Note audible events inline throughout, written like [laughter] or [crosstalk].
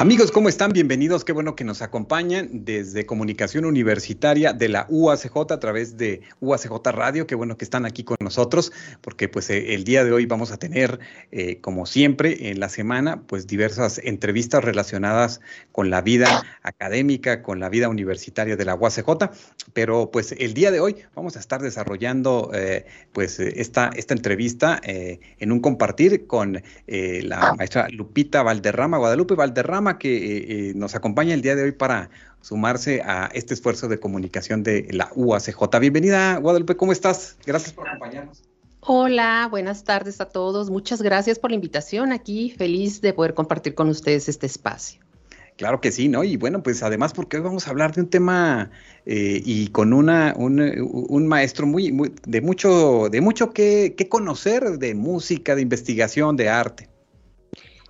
Amigos, ¿cómo están? Bienvenidos. Qué bueno que nos acompañan desde Comunicación Universitaria de la UACJ a través de UACJ Radio. Qué bueno que están aquí con nosotros, porque pues eh, el día de hoy vamos a tener, eh, como siempre, en la semana, pues diversas entrevistas relacionadas con la vida académica, con la vida universitaria de la UACJ. Pero pues el día de hoy vamos a estar desarrollando eh, pues esta, esta entrevista en un compartir con la maestra Lupita Valderrama, Guadalupe Valderrama que eh, eh, nos acompaña el día de hoy para sumarse a este esfuerzo de comunicación de la UACJ. Bienvenida, Guadalupe, ¿cómo estás? Gracias por acompañarnos. Hola, buenas tardes a todos. Muchas gracias por la invitación aquí. Feliz de poder compartir con ustedes este espacio. Claro que sí, ¿no? Y bueno, pues además porque hoy vamos a hablar de un tema eh, y con una, un, maestro muy, muy, de mucho, de mucho que, que conocer de música, de investigación, de arte.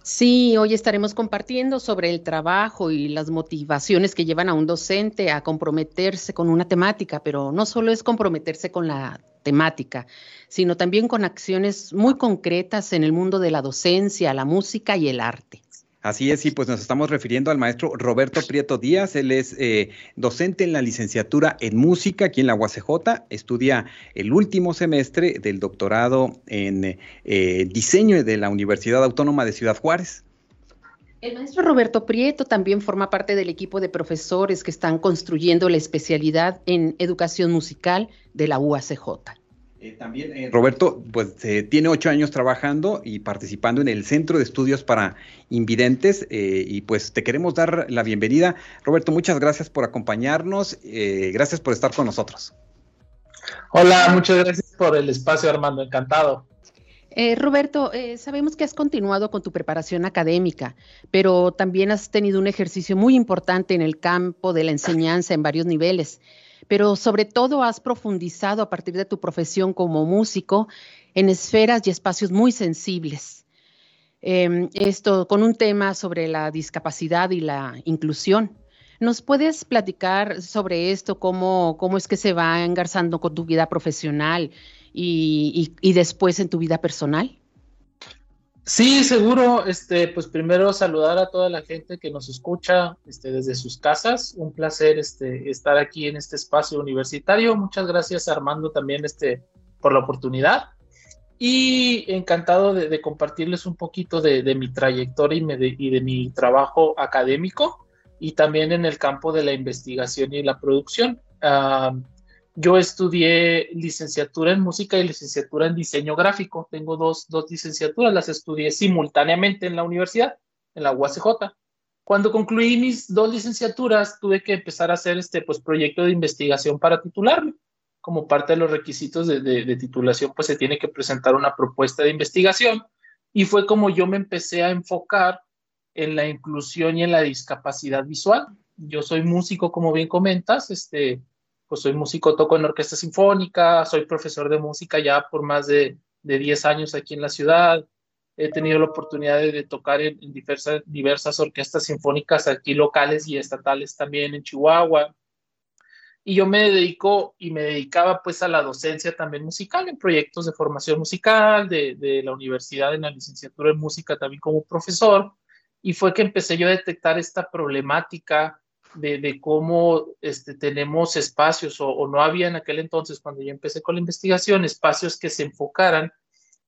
Sí, hoy estaremos compartiendo sobre el trabajo y las motivaciones que llevan a un docente a comprometerse con una temática, pero no solo es comprometerse con la temática, sino también con acciones muy concretas en el mundo de la docencia, la música y el arte. Así es, y pues nos estamos refiriendo al maestro Roberto Prieto Díaz. Él es eh, docente en la licenciatura en música aquí en la UACJ. Estudia el último semestre del doctorado en eh, diseño de la Universidad Autónoma de Ciudad Juárez. El maestro Roberto Prieto también forma parte del equipo de profesores que están construyendo la especialidad en educación musical de la UACJ. Eh, también eh, Roberto, pues eh, tiene ocho años trabajando y participando en el Centro de Estudios para Invidentes y pues te queremos dar la bienvenida. Roberto, muchas gracias por acompañarnos, gracias por estar con nosotros. Hola, muchas gracias por el espacio, Armando, encantado. Roberto, sabemos que has continuado con tu preparación académica, pero también has tenido un ejercicio muy importante en el campo de la enseñanza en varios niveles pero sobre todo has profundizado a partir de tu profesión como músico en esferas y espacios muy sensibles. Em, esto con un tema sobre la discapacidad y la inclusión. ¿Nos puedes platicar sobre esto, cómo, cómo es que se va engarzando con tu vida profesional y, y después en tu vida personal? Sí, seguro. Este, pues primero saludar a toda la gente que nos escucha este, desde sus casas. Un placer este, estar aquí en este espacio universitario. Muchas gracias Armando también este, por la oportunidad. Y encantado de, compartirles un poquito de, mi trayectoria y, de, mi trabajo académico y también en el campo de la investigación y la producción. Ah, yo estudié licenciatura en música y licenciatura en diseño gráfico. Tengo dos, dos licenciaturas, las estudié simultáneamente en la universidad, en la UACJ. Cuando concluí mis dos licenciaturas, tuve que empezar a hacer este pues, proyecto de investigación para titularme. Como parte de los requisitos de, de, de titulación, pues se tiene que presentar una propuesta de investigación. Y fue como yo me empecé a enfocar en la inclusión y en la discapacidad visual. Yo soy músico, como bien comentas, este, pues soy músico, toco en orquesta sinfónica, soy profesor de música ya por más de, de 10 años aquí en la ciudad. He tenido la oportunidad de, tocar en, diversas, diversas orquestas sinfónicas aquí locales y estatales también en Chihuahua. Y yo me dedico y me dedicaba pues a la docencia también musical en proyectos de formación musical de, de la universidad en la licenciatura en música también como profesor. Y fue que empecé yo a detectar esta problemática de, cómo este, tenemos espacios, o, no había en aquel entonces, cuando yo empecé con la investigación, espacios que se enfocaran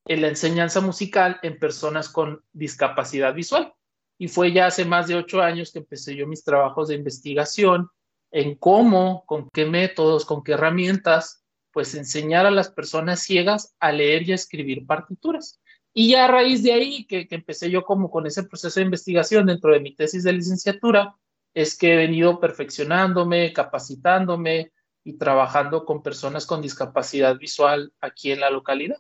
en la enseñanza musical en personas con discapacidad visual. Y fue ya hace más de ocho años que empecé yo mis trabajos de investigación en cómo, con qué métodos, con qué herramientas, pues enseñar a las personas ciegas a leer y a escribir partituras. Y ya a raíz de ahí que, que empecé yo como con ese proceso de investigación dentro de mi tesis de licenciatura, es que he venido perfeccionándome, capacitándome y trabajando con personas con discapacidad visual aquí en la localidad.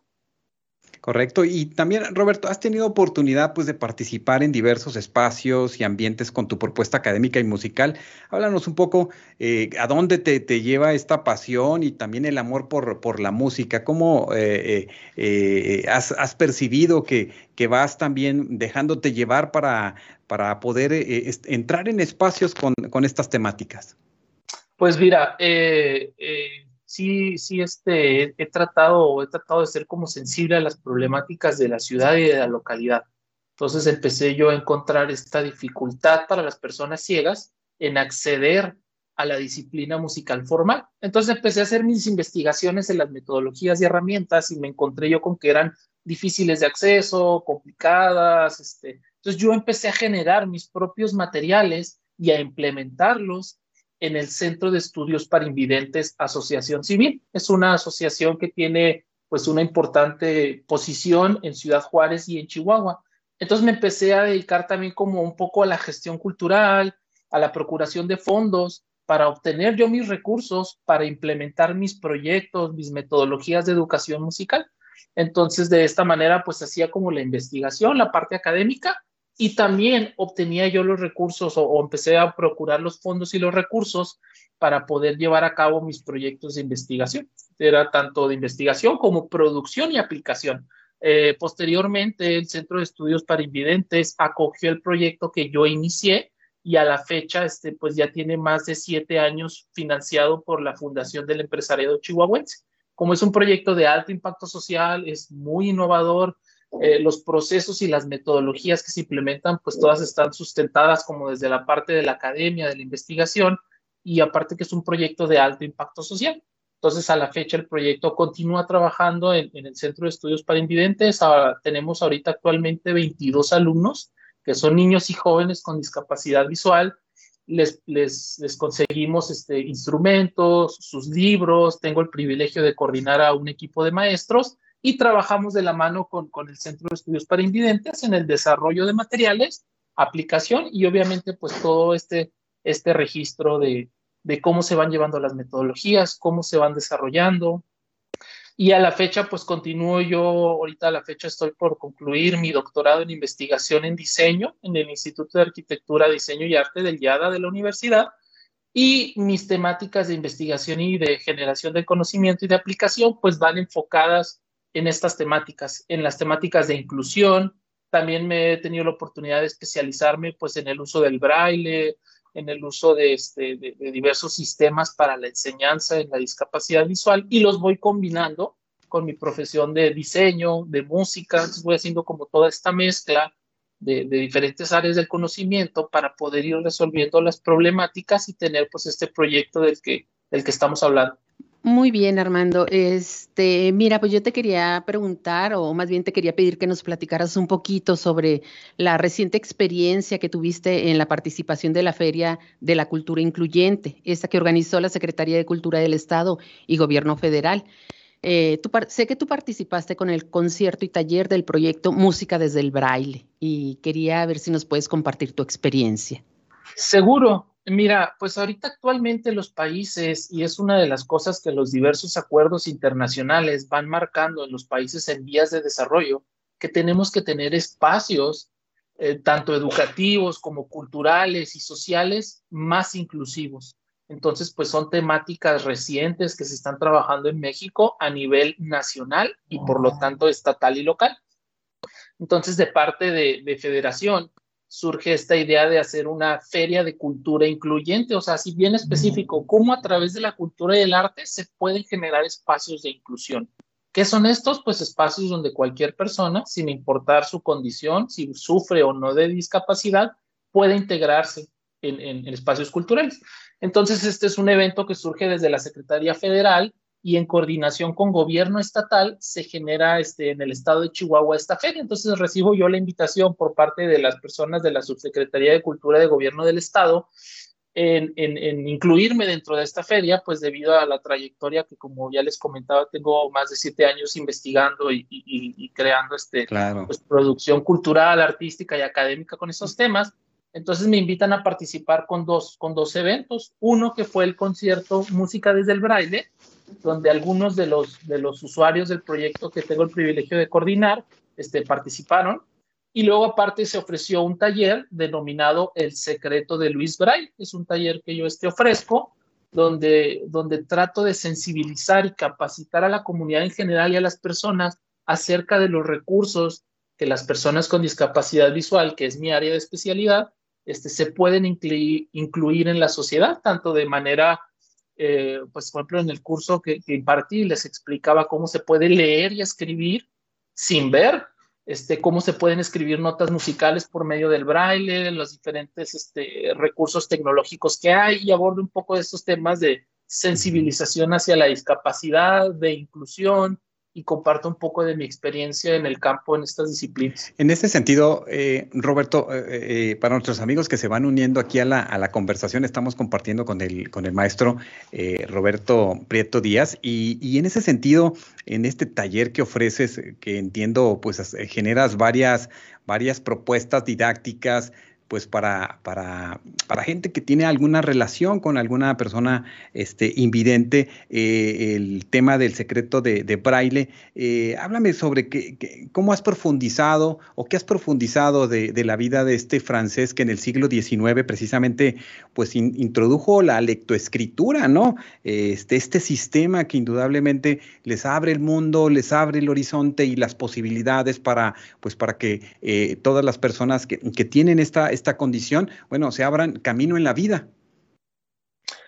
Correcto. Y también, Roberto, has tenido oportunidad pues, de participar en diversos espacios y ambientes con tu propuesta académica y musical. Háblanos un poco eh, a dónde te, lleva esta pasión y también el amor por, por la música. ¿Cómo eh, eh, has, percibido que, que, vas también dejándote llevar para, para poder entrar en espacios con, con, estas temáticas? Pues mira, sí, sí, este, he tratado, he tratado de ser como sensible a las problemáticas de la ciudad y de la localidad. Entonces empecé yo a encontrar esta dificultad para las personas ciegas en acceder a la disciplina musical formal. Entonces empecé a hacer mis investigaciones en las metodologías y herramientas y me encontré yo con que eran difíciles de acceso, complicadas. Este. Entonces yo empecé a generar mis propios materiales y a implementarlos en el Centro de Estudios para Invidentes Asociación Civil. Es una asociación que tiene pues una importante posición en Ciudad Juárez y en Chihuahua. Entonces me empecé a dedicar también como un poco a la gestión cultural, a la procuración de fondos para obtener yo mis recursos para implementar mis proyectos, mis metodologías de educación musical. Entonces, de esta manera, pues hacía como la investigación, la parte académica, y también obtenía yo los recursos o, empecé a procurar los fondos y los recursos para poder llevar a cabo mis proyectos de investigación. Era tanto de investigación como producción y aplicación. Eh, posteriormente, el Centro de Estudios para Invidentes acogió el proyecto que yo inicié y a la fecha, este, pues ya tiene más de siete años financiado por la Fundación del Empresariado Chihuahuense. Como es un proyecto de alto impacto social, es muy innovador, eh, los procesos y las metodologías que se implementan, pues todas están sustentadas como desde la parte de la academia, de la investigación, y aparte que es un proyecto de alto impacto social. Entonces, a la fecha, el proyecto continúa trabajando en, el Centro de Estudios para Invidentes. Ahora, tenemos ahorita actualmente 22 alumnos, que son niños y jóvenes con discapacidad visual, les, les, les, conseguimos este, instrumentos, sus libros, tengo el privilegio de coordinar a un equipo de maestros y trabajamos de la mano con, con el Centro de Estudios para Invidentes en el desarrollo de materiales, aplicación y obviamente pues todo este, este registro de, de cómo se van llevando las metodologías, cómo se van desarrollando, y a la fecha, pues continúo yo, ahorita a la fecha estoy por concluir mi doctorado en investigación en diseño en el Instituto de Arquitectura, Diseño y Arte del YADA de la universidad. Y mis temáticas de investigación y de generación de conocimiento y de aplicación, pues van enfocadas en estas temáticas, en las temáticas de inclusión. También me he tenido la oportunidad de especializarme pues en el uso del braille, en el uso de, este, de, diversos sistemas para la enseñanza en la discapacidad visual y los voy combinando con mi profesión de diseño, de música, entonces voy haciendo como toda esta mezcla de, de, diferentes áreas del conocimiento para poder ir resolviendo las problemáticas y tener pues este proyecto del que, del que estamos hablando. Muy bien, Armando. Este, mira, pues yo te quería preguntar, o más bien te quería pedir que nos platicaras un poquito sobre la reciente experiencia que tuviste en la participación de la Feria de la Cultura Incluyente, esta que organizó la Secretaría de Cultura del Estado y Gobierno Federal. Eh, sé que tú participaste con el concierto y taller del proyecto Música desde el Braille y quería ver si nos puedes compartir tu experiencia. Seguro. Mira, pues ahorita actualmente los países, y es una de las cosas que los diversos acuerdos internacionales van marcando en los países en vías de desarrollo, que tenemos que tener espacios, eh, tanto educativos como culturales y sociales, más inclusivos. Entonces, pues son temáticas recientes que se están trabajando en México a nivel nacional y por lo tanto estatal y local. Entonces, de parte de, de federación, surge esta idea de hacer una feria de cultura incluyente, o sea, si bien específico, cómo a través de la cultura y el arte se pueden generar espacios de inclusión. ¿Qué son estos? Pues espacios donde cualquier persona, sin importar su condición, si sufre o no de discapacidad, puede integrarse en, en espacios culturales. Entonces, este es un evento que surge desde la Secretaría Federal y en coordinación con gobierno estatal se genera este, en el estado de Chihuahua esta feria. Entonces recibo yo la invitación por parte de las personas de la Subsecretaría de Cultura de Gobierno del Estado en, en, incluirme dentro de esta feria, pues debido a la trayectoria que como ya les comentaba, tengo más de siete años investigando y, y, creando este, pues, producción cultural, artística y académica con esos temas. Entonces me invitan a participar con dos, con dos eventos. Uno que fue el concierto Música desde el Braille, donde algunos de los, de los usuarios del proyecto que tengo el privilegio de coordinar este, participaron. Y luego aparte se ofreció un taller denominado El Secreto de Luis Braille. Es un taller que yo este ofrezco, donde, donde trato de sensibilizar y capacitar a la comunidad en general y a las personas acerca de los recursos que las personas con discapacidad visual, que es mi área de especialidad, este, se pueden incluir, incluir en la sociedad, tanto de manera eh, pues por ejemplo en el curso que, impartí les explicaba cómo se puede leer y escribir sin ver, este, cómo se pueden escribir notas musicales por medio del braille, los diferentes este, recursos tecnológicos que hay y abordo un poco de estos temas de sensibilización hacia la discapacidad, de inclusión, y comparto un poco de mi experiencia en el campo en estas disciplinas. En ese sentido, eh, Roberto, eh, eh, para nuestros amigos que se van uniendo aquí a la, a la conversación, estamos compartiendo con el, con el maestro Roberto Prieto Díaz y, y, en ese sentido, en este taller que ofreces, que entiendo, pues generas varias, varias propuestas didácticas, pues para, para, para, gente que tiene alguna relación con alguna persona este, invidente, eh, el tema del secreto de, braille. Eh, háblame sobre cómo has profundizado o qué has profundizado de, de, la vida de este francés que en el siglo XIX precisamente pues introdujo la lectoescritura, ¿no? Este, este sistema que indudablemente les abre el mundo, les abre el horizonte y las posibilidades para, pues, para que eh, todas las personas que, que tienen esta esta condición, bueno, se abran camino en la vida.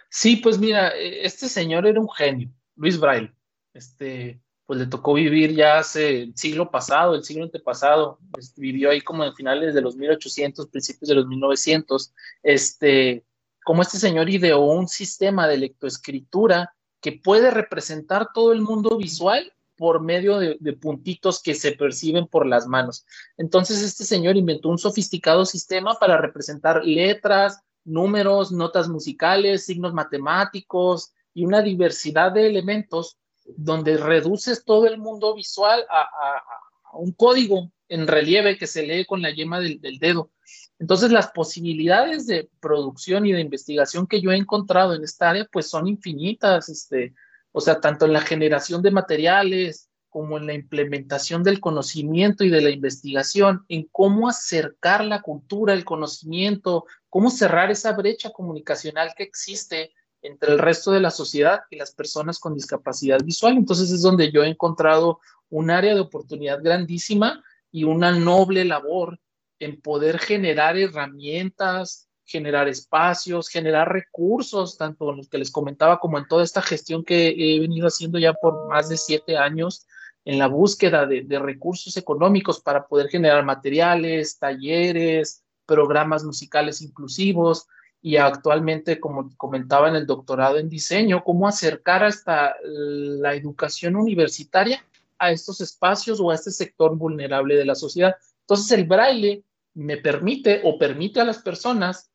Sí, pues mira, e, este señor era un genio, Luis Braille. Este, pues le tocó vivir ya hace el siglo pasado, el siglo antepasado, pues, vivió ahí como en finales de los 1800, principios de los 1900, este, como este señor ideó un sistema de lectoescritura que puede representar todo el mundo visual por medio de, puntitos que se perciben por las manos. Entonces, este señor inventó un sofisticado sistema para representar letras, números, notas musicales, signos matemáticos y una diversidad de elementos donde reduces todo el mundo visual a, un código en relieve que se lee con la yema del, del, dedo. Entonces, las posibilidades de producción y de investigación que yo he encontrado en esta área, pues son infinitas. Este, o sea, tanto en la generación de materiales como en la implementación del conocimiento y de la investigación, en cómo acercar la cultura, el conocimiento, cómo cerrar esa brecha comunicacional que existe entre el resto de la sociedad y las personas con discapacidad visual. Entonces es donde yo he encontrado un área de oportunidad grandísima y una noble labor en poder generar herramientas, generar espacios, generar recursos, tanto los que les comentaba como en toda esta gestión que he venido haciendo ya por más de siete años en la búsqueda de, recursos económicos para poder generar materiales, talleres, programas musicales inclusivos y actualmente, como comentaba en el doctorado en diseño, cómo acercar hasta la educación universitaria a estos espacios o a este sector vulnerable de la sociedad. Entonces el braille me permite o permite a las personas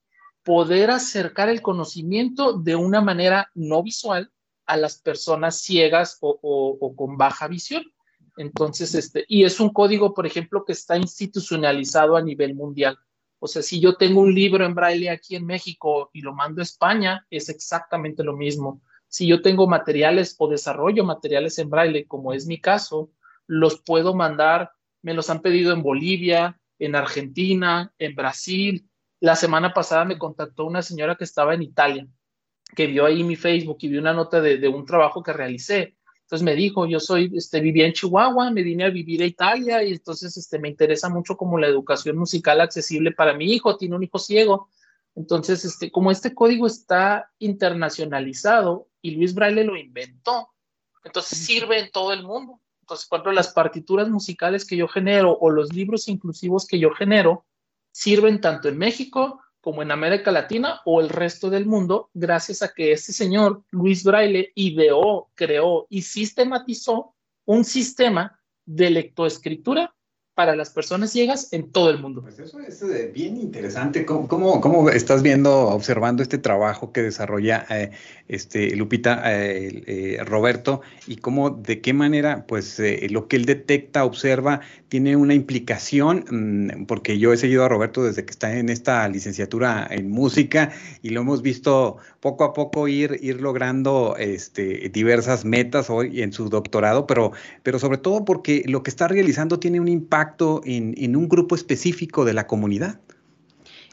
poder acercar el conocimiento de una manera no visual a las personas ciegas o, con baja visión. Entonces, este, y es un código, por ejemplo, que está institucionalizado a nivel mundial. O sea, si yo tengo un libro en braille aquí en México y lo mando a España, es exactamente lo mismo. Si yo tengo materiales o desarrollo materiales en braille, como es mi caso, los puedo mandar, me los han pedido en Bolivia, en Argentina, en Brasil, la semana pasada me contactó una señora que estaba en Italia, que vio ahí mi Facebook y vio una nota de, un trabajo que realicé. Entonces me dijo, yo soy, este, vivía en Chihuahua, me vine a vivir a Italia y entonces este, me interesa mucho como la educación musical accesible para mi hijo, tiene un hijo ciego. Entonces, este, como este código está internacionalizado y Luis Braille lo inventó, entonces sirve en todo el mundo. Entonces, ejemplo, las partituras musicales que yo genero o los libros inclusivos que yo genero, sirven tanto en México como en América Latina o el resto del mundo, gracias a que este señor, Luis Braille, ideó, creó y sistematizó un sistema de lectoescritura para las personas ciegas en todo el mundo. Pues eso es eh, bien interesante. ¿Cómo, estás viendo, observando este trabajo que desarrolla eh, este, Lupita, eh, Roberto, y cómo, de qué manera, pues, lo que él detecta, observa, tiene una implicación, mm, porque yo he seguido a Roberto desde que está en esta licenciatura en música y lo hemos visto poco a poco ir, ir logrando este, diversas metas hoy en su doctorado, pero, pero sobre todo porque lo que está realizando tiene un impacto en, un grupo específico de la comunidad.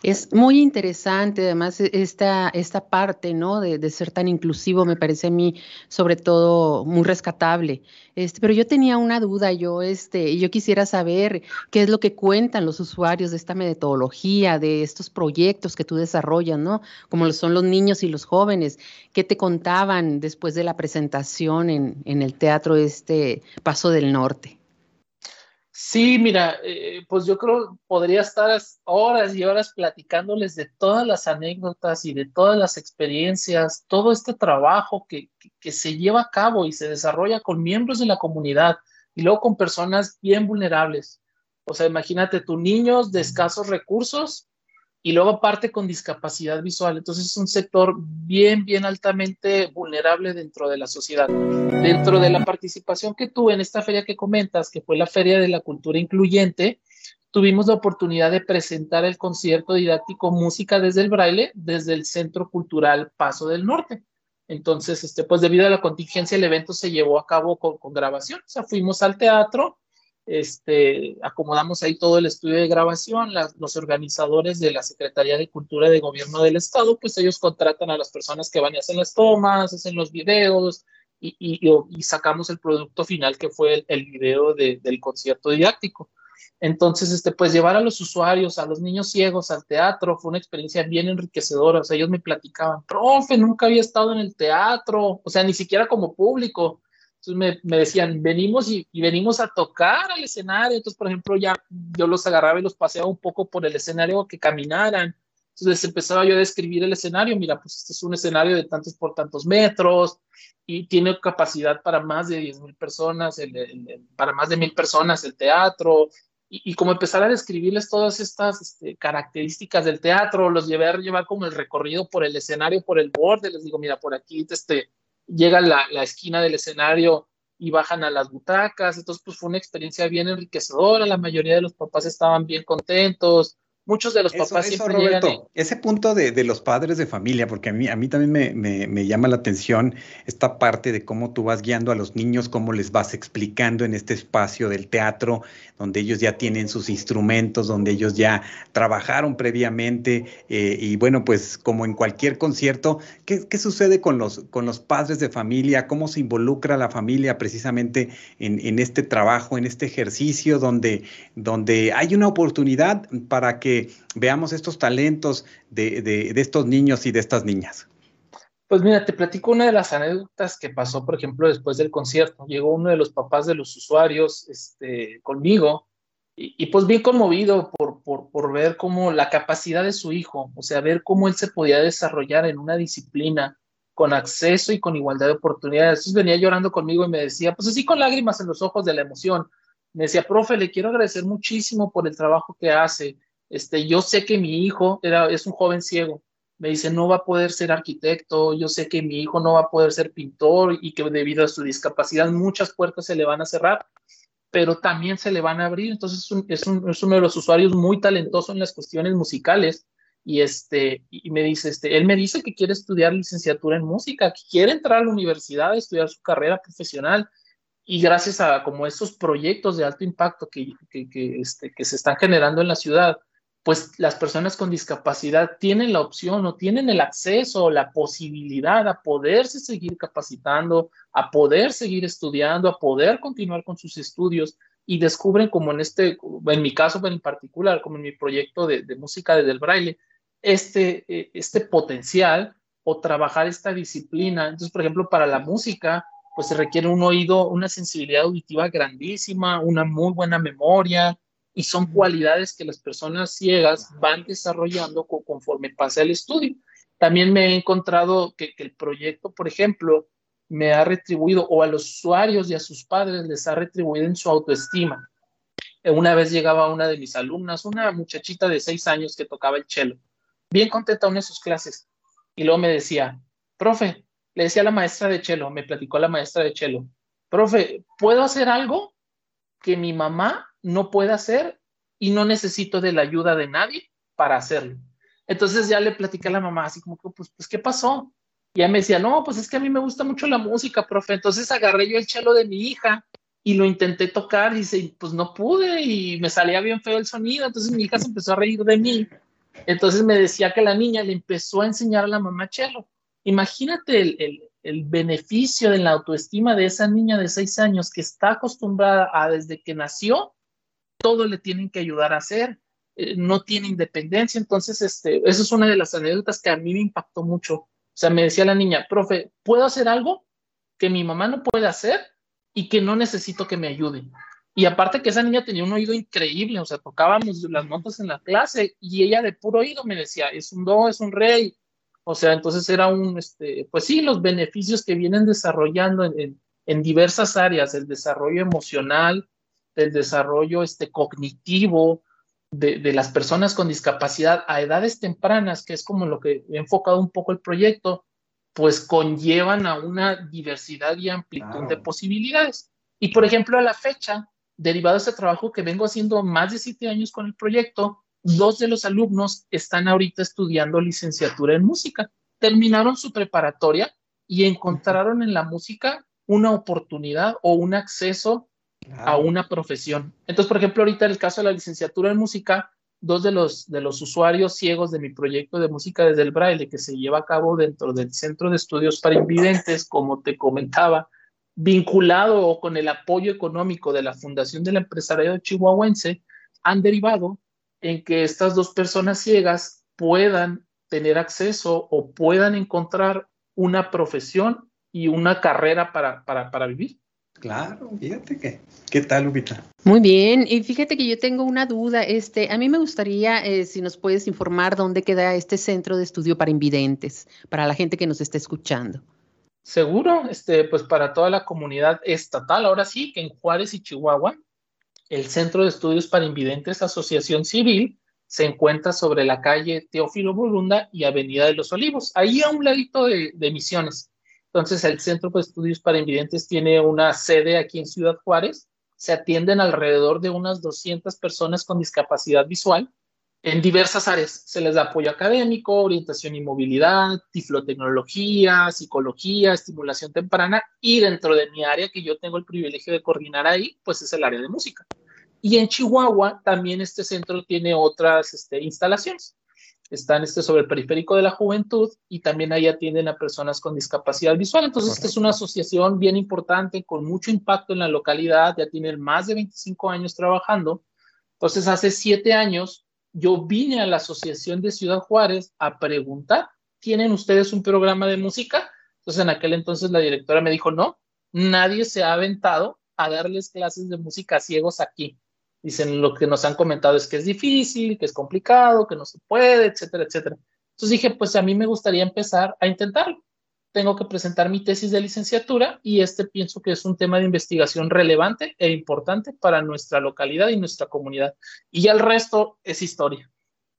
Es muy interesante, además, e, esta, esta parte, ¿no? De, ser tan inclusivo me parece a mí, sobre todo, muy rescatable. Este, pero yo tenía una duda, yo, este, yo quisiera saber qué es lo que cuentan los usuarios de esta metodología, de estos proyectos que tú desarrollas, ¿no? Como son los niños y los jóvenes. ¿Qué te contaban después de la presentación en, en el teatro este Paso del Norte? Sí, mira, eh, pues yo creo podría estar horas y horas platicándoles de todas las anécdotas y de todas las experiencias, todo este trabajo que, que, se lleva a cabo y se desarrolla con miembros de la comunidad y luego con personas bien vulnerables. O sea, imagínate, tus niños de escasos recursos y luego aparte con discapacidad visual. Entonces es un sector bien, bien altamente vulnerable dentro de la sociedad. Dentro de la participación que tuve en esta feria que comentas, que fue la Feria de la Cultura Incluyente, tuvimos la oportunidad de presentar el concierto didáctico Música desde el Braille, desde el Centro Cultural Paso del Norte. Entonces, este, pues debido a la contingencia, el evento se llevó a cabo con, con grabación. O sea, fuimos al teatro, este, acomodamos ahí todo el estudio de grabación, los organizadores de la Secretaría de Cultura de Gobierno del Estado, pues ellos contratan a las personas que van y hacen las tomas, hacen los videos y, y, sacamos el producto final que fue el, el video de, del concierto didáctico. Entonces, este, pues llevar a los usuarios, a los niños ciegos al teatro fue una experiencia bien enriquecedora. O sea, ellos me platicaban, profe, nunca había estado en el teatro, o sea, ni siquiera como público entonces me, decían, venimos y, venimos a tocar al escenario. Entonces, por ejemplo, ya yo los agarraba y los paseaba un poco por el escenario que caminaran. Entonces empezaba yo a describir el escenario. Mira, pues este es un escenario de tantos por tantos metros y tiene capacidad para más de 10 mil personas, para más de mil personas el teatro. Y, como empezar a describirles todas estas este, características del teatro, los llevé a llevar como el recorrido por el escenario, por el borde. Les digo, mira, por aquí este, llega la, la esquina del escenario y bajan a las butacas. Entonces, pues fue una experiencia bien enriquecedora. La mayoría de los papás estaban bien contentos muchos de los papás siempre Roberto, Ese punto de, de, los padres de familia, porque a mí, a mí también me, me, me, llama la atención esta parte de cómo tú vas guiando a los niños, cómo les vas explicando en este espacio del teatro, donde ellos ya tienen sus instrumentos, donde ellos ya trabajaron previamente. Eh, y bueno, pues como en cualquier concierto, ¿qué, qué sucede con los, con los padres de familia? ¿Cómo se involucra la familia precisamente en, en este trabajo, en este ejercicio, donde, donde hay una oportunidad para que veamos estos talentos de, estos niños y de estas niñas? Pues mira, te platico una de las anécdotas que pasó, por ejemplo, después del concierto. Llegó uno de los papás de los usuarios este, conmigo y, pues bien conmovido por, por, ver cómo la capacidad de su hijo, o sea, ver cómo él se podía desarrollar en una disciplina con acceso y con igualdad de oportunidades. Entonces venía llorando conmigo y me decía, pues así con lágrimas en los ojos de la emoción, me decía, profe, le quiero agradecer muchísimo por el trabajo que hace. Este, yo sé que mi hijo era, es un joven ciego. Me dice, no va a poder ser arquitecto, yo sé que mi hijo no va a poder ser pintor y que debido a su discapacidad muchas puertas se le van a cerrar, pero también se le van a abrir. Entonces es, uno de los usuarios muy talentoso en las cuestiones musicales y este y me dice este él me dice que quiere estudiar licenciatura en música que quiere entrar a la universidad estudiar su carrera profesional y gracias a como estos proyectos de alto impacto que, que, que, este, que se están generando en la ciudad pues las personas con discapacidad tienen la opción o tienen el acceso o la posibilidad a poderse seguir capacitando, a poder seguir estudiando, a poder continuar con sus estudios y descubren como en este, en mi caso en particular, como en mi proyecto de, música desde el braille, este, eh, este potencial o trabajar esta disciplina. Entonces, por ejemplo, para la música, pues se requiere un oído, una sensibilidad auditiva grandísima, una muy buena memoria, y son cualidades que las personas ciegas van desarrollando conforme pasa el estudio. También me he encontrado que, el proyecto, por ejemplo, me ha retribuido o a los usuarios y a sus padres les ha retribuido en su autoestima. Una vez llegaba una de mis alumnas, una muchachita de seis años que tocaba el cello, bien contenta en sus clases, y luego me decía, profe, le decía a la maestra de cello, me platicó la maestra de cello, profe, ¿puedo hacer algo que mi mamá no puede hacer y no necesito de la ayuda de nadie para hacerlo. Entonces ya le platicé a la mamá así como que, pues, pues, ¿qué pasó? Y ella me decía, no, pues es que a mí me gusta mucho la música, profe. Entonces agarré yo el chelo de mi hija y lo intenté tocar y dice, pues no pude y me salía bien feo el sonido. Entonces mi hija se empezó a reír de mí Entonces me decía que la niña le empezó a enseñar a la mamá chelo. Imagínate el, el, beneficio de la autoestima de esa niña de seis años que está acostumbrada a desde que nació, todo le tienen que ayudar a hacer, eh, no tiene independencia. Entonces, este, eso es una de las anécdotas que a mí me impactó mucho. O sea, me decía la niña, profe, ¿puedo hacer algo que mi mamá no puede hacer y que no necesito que me ayude? Y aparte que esa niña tenía un oído increíble, o sea, tocábamos las notas en la clase y ella de puro oído me decía, es un do, es un rey. O sea, entonces era un, este, pues sí, los beneficios que vienen desarrollando en, en, diversas áreas, el desarrollo emocional, el desarrollo este, cognitivo de, de, las personas con discapacidad a edades tempranas, que es como lo que he enfocado un poco el proyecto, pues conllevan a una diversidad y amplitud de posibilidades. Y por ejemplo, a la fecha, derivado de este trabajo que vengo haciendo más de siete años con el proyecto, dos de los alumnos están ahorita estudiando licenciatura en música. Terminaron su preparatoria y encontraron en la música una oportunidad o un acceso a una profesión. Entonces, por ejemplo, ahorita en el caso de la licenciatura en música, dos de los, de los usuarios ciegos de mi proyecto de música desde el braille que se lleva a cabo dentro del Centro de Estudios para Invidentes, como te comentaba, vinculado o con el apoyo económico de la Fundación del Empresariado Chihuahuense, han derivado en que estas dos personas ciegas puedan tener acceso o puedan encontrar una profesión y una carrera para, para, para vivir. Claro, fíjate que, ¿qué tal, Lupita? Muy bien, y fíjate que yo tengo una duda, este, a mí me gustaría eh, si nos puedes informar dónde queda este centro de estudio para invidentes, para la gente que nos está escuchando. Seguro, este, pues para toda la comunidad estatal, ahora sí, que en Juárez y Chihuahua, el Centro de Estudios para Invidentes Asociación Civil se encuentra sobre la calle Teófilo Burunda y Avenida de los Olivos, ahí a un ladito de, de Misiones. Entonces, el Centro de Estudios para Invidentes tiene una sede aquí en Ciudad Juárez. Se atienden alrededor de unas 200 personas con discapacidad visual en diversas áreas. Se les da apoyo académico, orientación y movilidad, tiflotecnología, psicología, estimulación temprana y dentro de mi área que yo tengo el privilegio de coordinar ahí, pues es el área de música. Y en Chihuahua también este centro tiene otras este, instalaciones. Están este, sobre el periférico de la juventud y también ahí atienden a personas con discapacidad visual. Entonces, esta es una asociación bien importante con mucho impacto en la localidad. Ya tienen más de 25 años trabajando. Entonces, hace siete años yo vine a la Asociación de Ciudad Juárez a preguntar, ¿tienen ustedes un programa de música? Entonces en aquel entonces la directora me dijo, no, nadie se ha aventado a darles clases de música a ciegos aquí. Dicen, lo que nos han comentado es que es difícil, que es complicado, que no se puede, etcétera, etcétera. Entonces dije, pues a mí me gustaría empezar a intentarlo tengo que presentar mi tesis de licenciatura y este pienso que es un tema de investigación relevante e importante para nuestra localidad y nuestra comunidad. Y el resto es historia.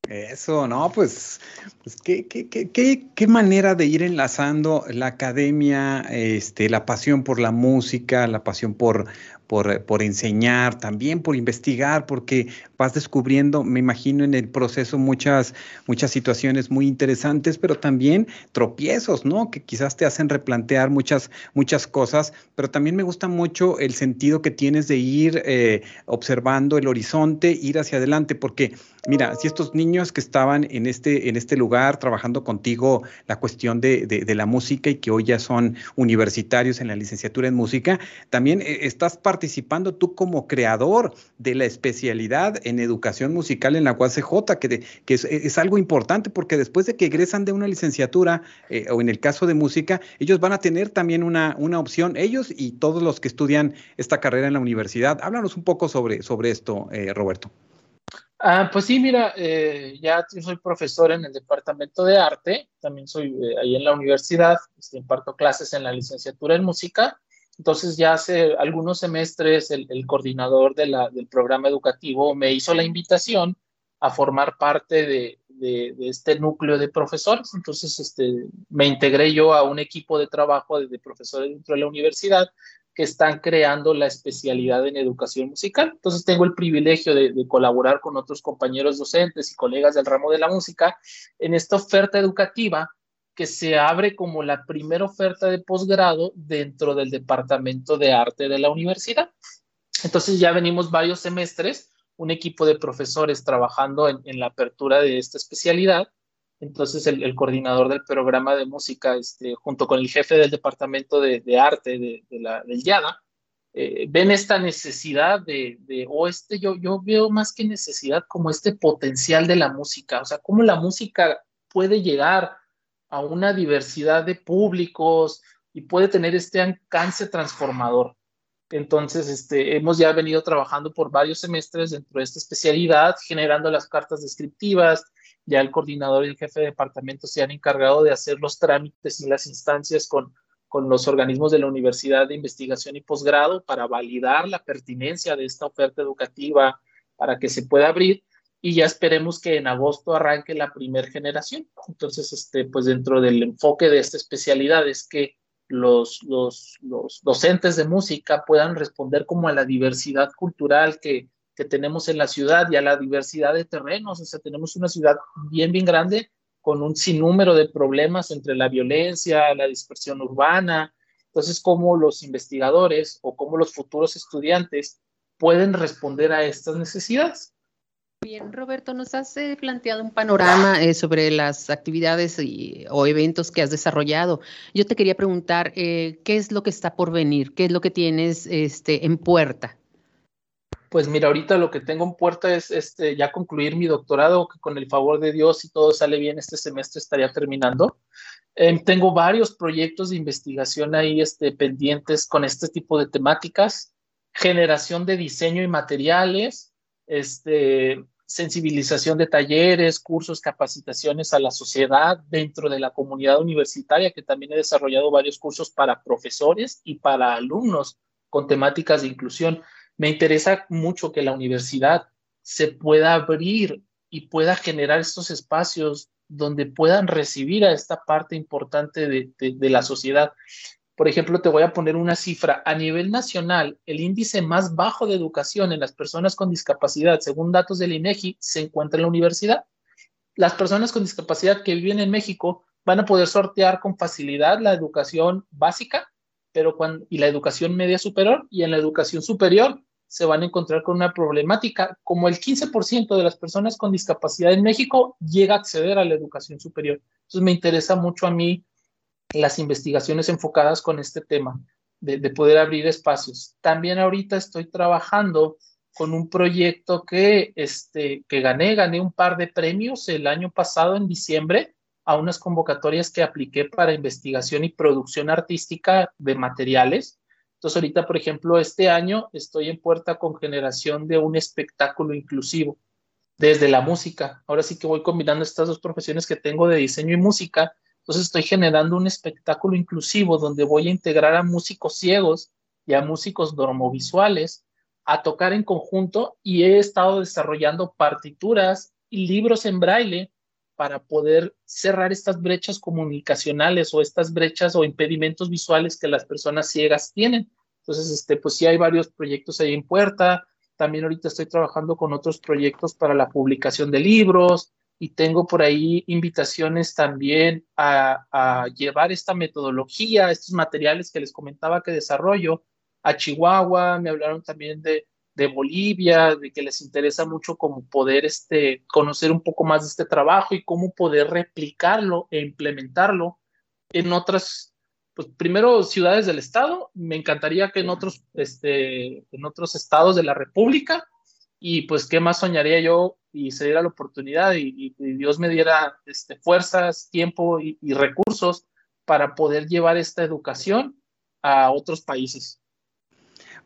Eso, no, pues, pues ¿qué, qué, qué, qué, manera de ir enlazando la academia, este, la pasión por la música, la pasión por, por, por, enseñar, también por investigar, porque vas descubriendo, me imagino, en el proceso muchas, muchas situaciones muy interesantes, pero también tropiezos, ¿no? Que quizás te hacen replantear muchas, muchas cosas, pero también me gusta mucho el sentido que tienes de ir eh, observando el horizonte, ir hacia adelante, porque mira, si estos niños que estaban en este, en este lugar trabajando contigo la cuestión de, de, de la música y que hoy ya son universitarios en la licenciatura en música, también eh, estás participando tú como creador de la especialidad en educación musical en la UACJ, que, que es, algo importante porque después de que egresan de una licenciatura eh, o en el caso de música, ellos van a tener también una, una opción, ellos y todos los que estudian esta carrera en la universidad. Háblanos un poco sobre, sobre esto, eh, Roberto. Ah, pues sí, mira, eh, ya soy profesor en el departamento de arte, también soy ahí en la universidad, este, imparto clases en la licenciatura en música entonces ya hace algunos semestres el, coordinador de la, del programa educativo me hizo la invitación a formar parte de, de, este núcleo de profesores. Entonces este, me integré yo a un equipo de trabajo de, profesores dentro de la universidad que están creando la especialidad en educación musical. Entonces tengo el privilegio de, colaborar con otros compañeros docentes y colegas del ramo de la música en esta oferta educativa que se abre como la primera oferta de posgrado dentro del Departamento de Arte de la universidad. Entonces ya venimos varios semestres un equipo de profesores trabajando en, la apertura de esta especialidad. Entonces el, coordinador del programa de música, este, junto con el jefe del departamento de, arte de, la, del YADA, eh, ven esta necesidad de, o este, yo, yo veo más que necesidad como este potencial de la música, o sea, cómo la música puede llegar a una diversidad de públicos y puede tener este alcance transformador. Entonces, este, hemos ya venido trabajando por varios semestres dentro de esta especialidad, generando las cartas descriptivas. Ya el coordinador y el jefe de departamento se han encargado de hacer los trámites y las instancias con, con los organismos de la Universidad de Investigación y Posgrado para validar la pertinencia de esta oferta educativa para que se pueda abrir y ya esperemos que en agosto arranque la primera generación. Entonces, este, pues dentro del enfoque de esta especialidad es que los, los, docentes de música puedan responder como a la diversidad cultural que, tenemos en la ciudad y a la diversidad de terrenos. O sea, tenemos una ciudad bien, bien grande con un sinnúmero de problemas entre la violencia, la dispersión urbana. Entonces, cómo los investigadores o cómo los futuros estudiantes pueden responder a estas necesidades. Bien, Roberto, nos has eh, planteado un panorama eh, sobre las actividades o eventos que has desarrollado. Yo te quería preguntar, eh, ¿qué es lo que está por venir? ¿Qué es lo que tienes este, en puerta? Pues mira, ahorita lo que tengo en puerta es este, ya concluir mi doctorado, que con el favor de Dios, si todo sale bien este semestre, estaría terminando. Em, tengo varios proyectos de investigación ahí este, pendientes con este tipo de temáticas, generación de diseño y materiales, este, sensibilización de talleres, cursos, capacitaciones a la sociedad dentro de la comunidad universitaria, que también he desarrollado varios cursos para profesores y para alumnos con temáticas de inclusión. Me interesa mucho que la universidad se pueda abrir y pueda generar estos espacios donde puedan recibir a esta parte importante de, la sociedad. Por ejemplo, te voy a poner una cifra. A nivel nacional, el índice más bajo de educación en las personas con discapacidad, según datos del INEGI, se encuentra en la universidad. Las personas con discapacidad que viven en México van a poder sortear con facilidad la educación básica pero cuando, y la educación media superior, y en la educación superior se van a encontrar con una problemática, como el 15% de las personas con discapacidad en México llega a acceder a la educación superior. Entonces me interesa mucho a mí las investigaciones enfocadas con este tema, de, poder abrir espacios. También ahorita estoy trabajando con un proyecto que, este, que gané, gané un par de premios el año pasado en diciembre a unas convocatorias que apliqué para investigación y producción artística de materiales. Entonces ahorita, por ejemplo, este año estoy en puerta con generación de un espectáculo inclusivo desde la música. Ahora sí que voy combinando estas dos profesiones que tengo de diseño y música entonces estoy generando un espectáculo inclusivo donde voy a integrar a músicos ciegos y a músicos normovisuales a tocar en conjunto y he estado desarrollando partituras y libros en braille para poder cerrar estas brechas comunicacionales o estas brechas o impedimentos visuales que las personas ciegas tienen. Entonces, este, pues sí hay varios proyectos ahí en puerta. También ahorita estoy trabajando con otros proyectos para la publicación de libros, y tengo por ahí invitaciones también a, llevar esta metodología, estos materiales que les comentaba que desarrollo a Chihuahua, me hablaron también de, Bolivia, de que les interesa mucho como poder este, conocer un poco más de este trabajo y cómo poder replicarlo e implementarlo en otras, pues primero ciudades del estado, me encantaría que en otros, este, en otros estados de la República, y pues qué más soñaría yo y se diera la oportunidad y, Dios me diera este, fuerzas, tiempo y, recursos para poder llevar esta educación a otros países.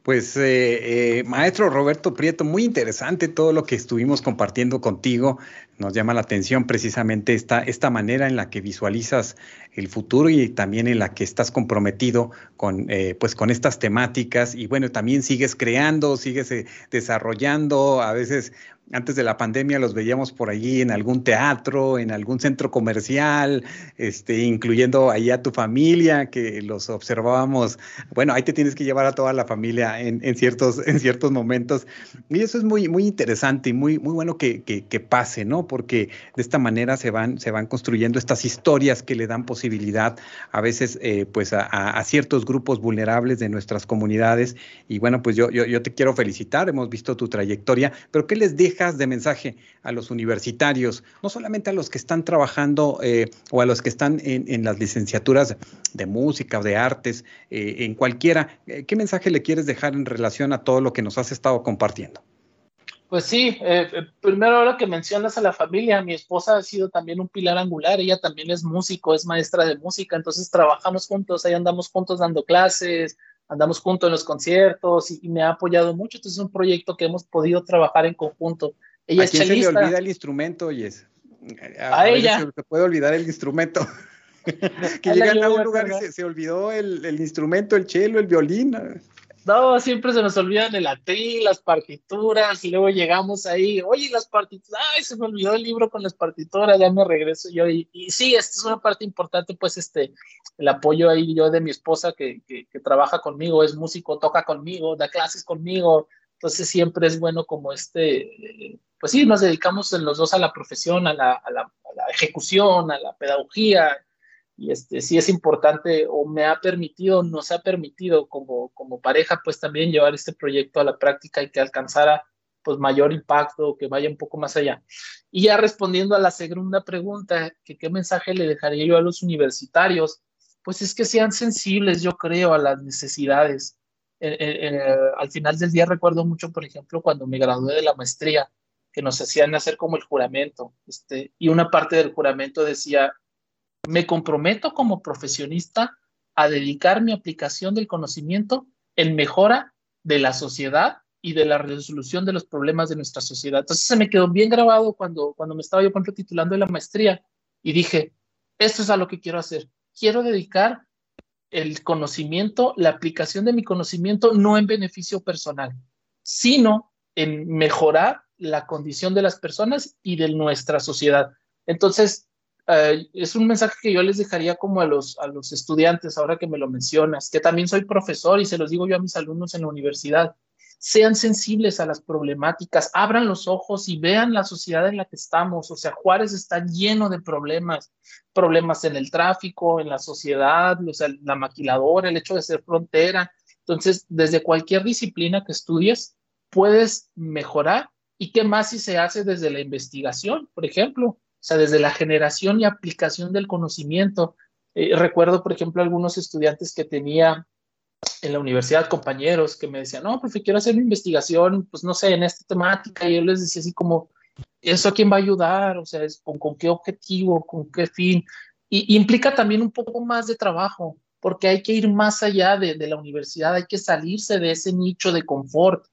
Pues, eh, eh, maestro Roberto Prieto, muy interesante todo lo que estuvimos compartiendo contigo. Nos llama la atención precisamente esta, esta manera en la que visualizas el futuro y también en la que estás comprometido con, eh, pues, con estas temáticas. Y bueno, también sigues creando, sigues desarrollando, a veces antes de la pandemia los veíamos por allí en algún teatro, en algún centro comercial, este, incluyendo ahí a tu familia, que los observábamos. Bueno, ahí te tienes que llevar a toda la familia en, ciertos, [laughs] en ciertos momentos. Y eso es muy, muy interesante y muy, muy bueno que, pase, ¿no? Porque de esta manera se van, se van construyendo estas historias que le dan posibilidad a veces eh, pues a, ciertos grupos vulnerables de nuestras comunidades. Y bueno, pues yo, yo, yo te quiero felicitar, hemos visto tu trayectoria, pero ¿qué les deja? De mensaje a los universitarios, no solamente a los que están trabajando eh, o a los que están en, las licenciaturas de música de artes, eh, en cualquiera? Eh, ¿Qué mensaje le quieres dejar en relación a todo lo que nos has estado compartiendo? Pues sí, primero ahora que mencionas a la familia, mi esposa ha sido también un pilar angular, ella también es músico, es maestra de música, entonces trabajamos juntos, ahí andamos juntos dando clases, andamos juntos en los conciertos y, me ha apoyado mucho. Entonces es un proyecto que hemos podido trabajar en conjunto. Ella ¿A quién se le olvida el instrumento, oyes? A, ella. Se, puede olvidar el instrumento. [laughs] [laughs] que llegan a un lugar y se, olvidó el, el, instrumento, el cello, el violín. No, siempre se nos olvidan el atril, las partituras, y luego llegamos ahí, oye, las partituras, ay, se me olvidó el libro con las partituras, ya me regreso yo. Y, sí, esta es una parte importante, pues, este, el apoyo ahí yo de mi esposa que, que, trabaja conmigo, es músico, toca conmigo, da clases conmigo, entonces siempre es bueno como este, pues sí, nos dedicamos los dos a la profesión, a la, a la, a la ejecución, a la pedagogía, y este, sí es importante o me ha permitido, nos ha permitido como, como pareja, pues también llevar este proyecto a la práctica y que alcanzara pues mayor impacto, que vaya un poco más allá. Y ya respondiendo a la segunda pregunta, qué mensaje le dejaría yo a los universitarios, pues es que sean sensibles, yo creo, a las necesidades. al final del día recuerdo mucho, por ejemplo, cuando me gradué de la maestría, que nos hacían hacer como el juramento, este, y una parte del juramento decía, me comprometo como profesionista a dedicar mi aplicación del conocimiento en mejora de la sociedad y de la resolución de los problemas de nuestra sociedad. Entonces se me quedó bien grabado cuando, cuando me estaba yo, por ejemplo, titulando de la maestría y dije, esto es a lo que quiero hacer. Quiero dedicar el conocimiento, la aplicación de mi conocimiento, no en beneficio personal, sino en mejorar la condición de las personas y de nuestra sociedad. Entonces, eh, es un mensaje que yo les dejaría como a los, a los estudiantes, ahora que me lo mencionas, que también soy profesor y se los digo yo a mis alumnos en la universidad. Sean sensibles a las problemáticas, abran los ojos y vean la sociedad en la que estamos. O sea, Juárez está lleno de problemas, problemas en el tráfico, en la sociedad, la maquiladora, el hecho de ser frontera. Entonces, desde cualquier disciplina que estudies, puedes mejorar. ¿Y qué más si se hace desde la investigación, por ejemplo? O sea, desde la generación y aplicación del conocimiento. Eh, recuerdo, por ejemplo, algunos estudiantes que tenía en la universidad, compañeros que me decían, no, profe, quiero hacer una investigación, pues no sé, en esta temática. Y yo les decía así como, ¿eso a quién va a ayudar? O sea, ¿con, con qué objetivo? ¿Con qué fin? Y, implica también un poco más de trabajo, porque hay que ir más allá de, de la universidad, hay que salirse de ese nicho de confort,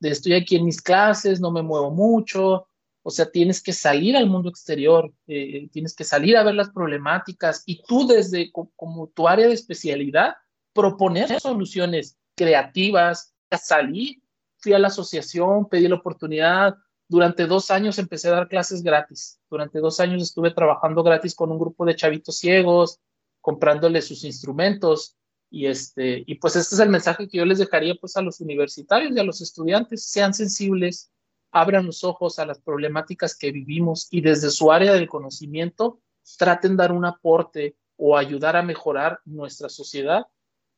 de estoy aquí en mis clases, no me muevo mucho, o sea, tienes que salir al mundo exterior, eh, tienes que salir a ver las problemáticas y tú desde como tu área de especialidad proponer soluciones creativas, salir. Fui a la asociación, pedí la oportunidad. Durante dos años empecé a dar clases gratis. Durante dos años estuve trabajando gratis con un grupo de chavitos ciegos, comprándoles sus instrumentos. Y, este, y pues este es el mensaje que yo les dejaría pues a los universitarios y a los estudiantes. Sean sensibles, abran los ojos a las problemáticas que vivimos y desde su área del conocimiento traten dar un aporte o ayudar a mejorar nuestra sociedad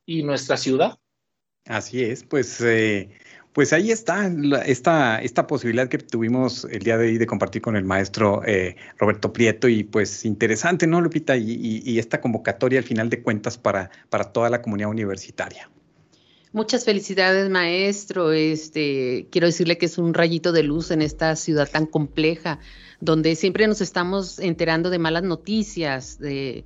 y nuestra ciudad. Así es, pues, eh, pues ahí está esta, esta posibilidad que tuvimos el día de hoy de compartir con el maestro eh, Roberto Prieto y pues interesante, ¿no, Lupita? Y, y, esta convocatoria al final de cuentas para, para toda la comunidad universitaria. Muchas felicidades, maestro. Este, quiero decirle que es un rayito de luz en esta ciudad tan compleja, donde siempre nos estamos enterando de malas noticias, de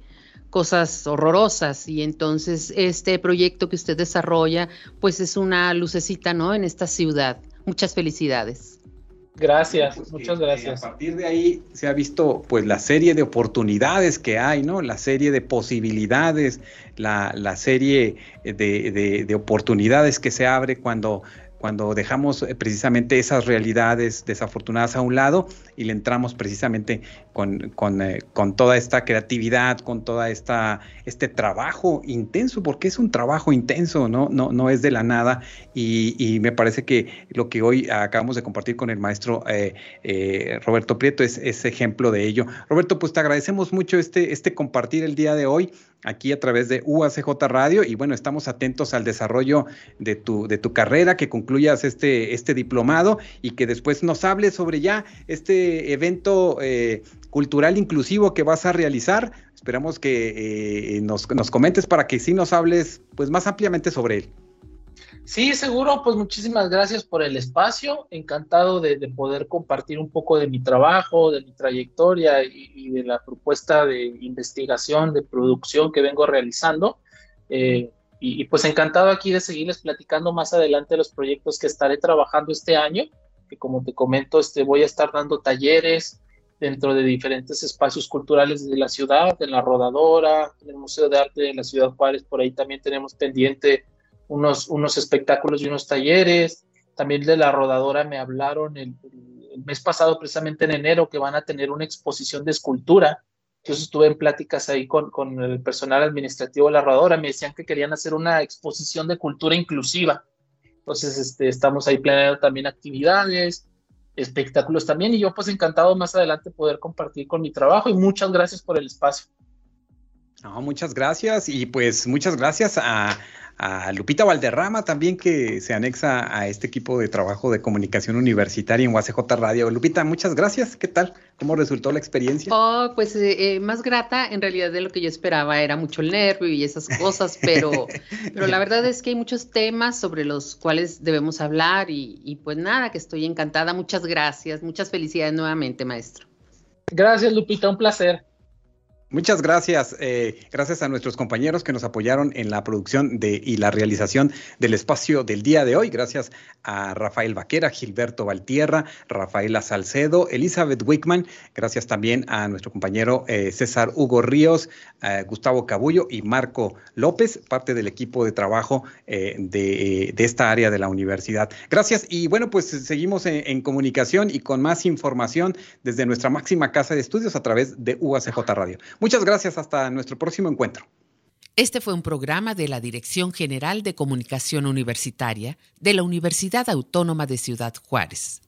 cosas horrorosas y entonces este proyecto que usted desarrolla pues es una lucecita, ¿no? En esta ciudad. Muchas felicidades. Gracias, pues muchas gracias. a partir de ahí se ha visto pues la serie de oportunidades que hay, ¿no? La serie de posibilidades, la, serie de, oportunidades que se abre cuando cuando dejamos eh, precisamente esas realidades desafortunadas a un lado y le entramos precisamente con, con, eh, con toda esta creatividad, con toda esta este trabajo intenso, porque es un trabajo intenso, ¿no? No, no es de la nada. Y, y me parece que lo que hoy acabamos de compartir con el maestro eh, Roberto Prieto es, ejemplo de ello. Roberto, pues te agradecemos mucho este, este compartir el día de hoy aquí a través de UACJ Radio y bueno, estamos atentos al desarrollo de tu, de tu carrera, que concluyas este, este diplomado y que después nos hables sobre ya este evento eh, cultural inclusivo que vas a realizar. Esperamos que eh, nos, nos comentes para que sí nos hables pues más ampliamente sobre él. Sí, seguro, pues muchísimas gracias por el espacio, encantado de, poder compartir un poco de mi trabajo, de mi trayectoria y, de la propuesta de investigación, de producción que vengo realizando. Eh, y, pues encantado aquí de seguirles platicando más adelante los proyectos que estaré trabajando este año, que como te comento, este, voy a estar dando talleres dentro de diferentes espacios culturales de la ciudad, en la Rodadora, en el Museo de Arte de la Ciudad Juárez, por ahí también tenemos pendiente unos, unos espectáculos y unos talleres. También de la rodadora me hablaron el, mes pasado, precisamente en enero, que van a tener una exposición de escultura. Yo estuve en pláticas ahí con, con el personal administrativo de la rodadora. Me decían que querían hacer una exposición de cultura inclusiva. Entonces, este, estamos ahí planeando también actividades, espectáculos también. Y yo, pues, encantado más adelante poder compartir con mi trabajo. Y muchas gracias por el espacio. No, muchas gracias. Y pues, muchas gracias a a Lupita Valderrama también que se anexa a este equipo de trabajo de comunicación universitaria en UACJ Radio. Lupita, muchas gracias. ¿Qué tal? ¿Cómo resultó la experiencia? Oh, pues eh, eh, más grata en realidad de lo que yo esperaba. Era mucho el nervio y esas cosas, pero, [laughs] pero la verdad es que hay muchos temas sobre los cuales debemos hablar y, y pues nada, que estoy encantada. Muchas gracias. Muchas felicidades nuevamente, maestro. Gracias, Lupita. Un placer. Muchas gracias. Eh, gracias a nuestros compañeros que nos apoyaron en la producción de, y la realización del espacio del día de hoy. Gracias a Rafael Vaquera, Gilberto Valtierra, Rafaela Salcedo, Elizabeth Wickman. Gracias también a nuestro compañero eh, César Hugo Ríos, eh, Gustavo Cabullo y Marco López, parte del equipo de trabajo de, de, esta área de la universidad. Gracias y bueno, pues seguimos en, en comunicación y con más información desde nuestra máxima casa de estudios a través de UACJ Radio. Muchas gracias, hasta nuestro próximo encuentro. Este fue un programa de la Dirección General de Comunicación Universitaria de la Universidad Autónoma de Ciudad Juárez.